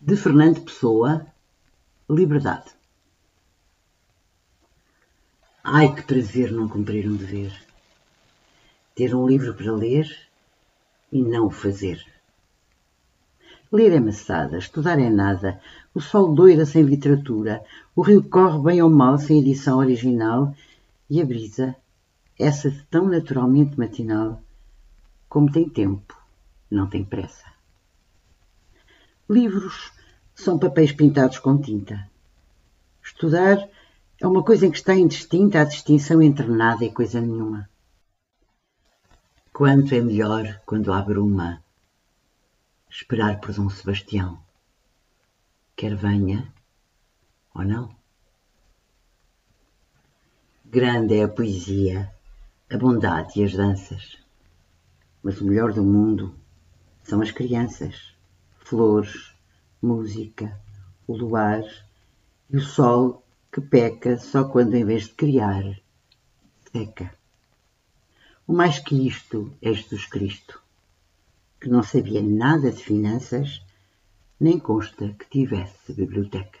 de Fernando Pessoa, Liberdade. Ai, que prazer não cumprir um dever. Ter um livro para ler e não o fazer. Ler é maçada, estudar é nada, o sol doira sem literatura, o rio corre bem ou mal sem edição original e a brisa, essa tão naturalmente matinal, como tem tempo, não tem pressa. Livros são papéis pintados com tinta. Estudar é uma coisa em que está indistinta a distinção entre nada e coisa nenhuma. Quanto é melhor quando há bruma esperar por Dom Sebastião, quer venha ou não. Grande é a poesia, a bondade e as danças, mas o melhor do mundo são as crianças flores, música, o luar e o sol que peca só quando, em vez de criar, seca. O mais que isto é Jesus Cristo, que não sabia nada de finanças, nem consta que tivesse biblioteca.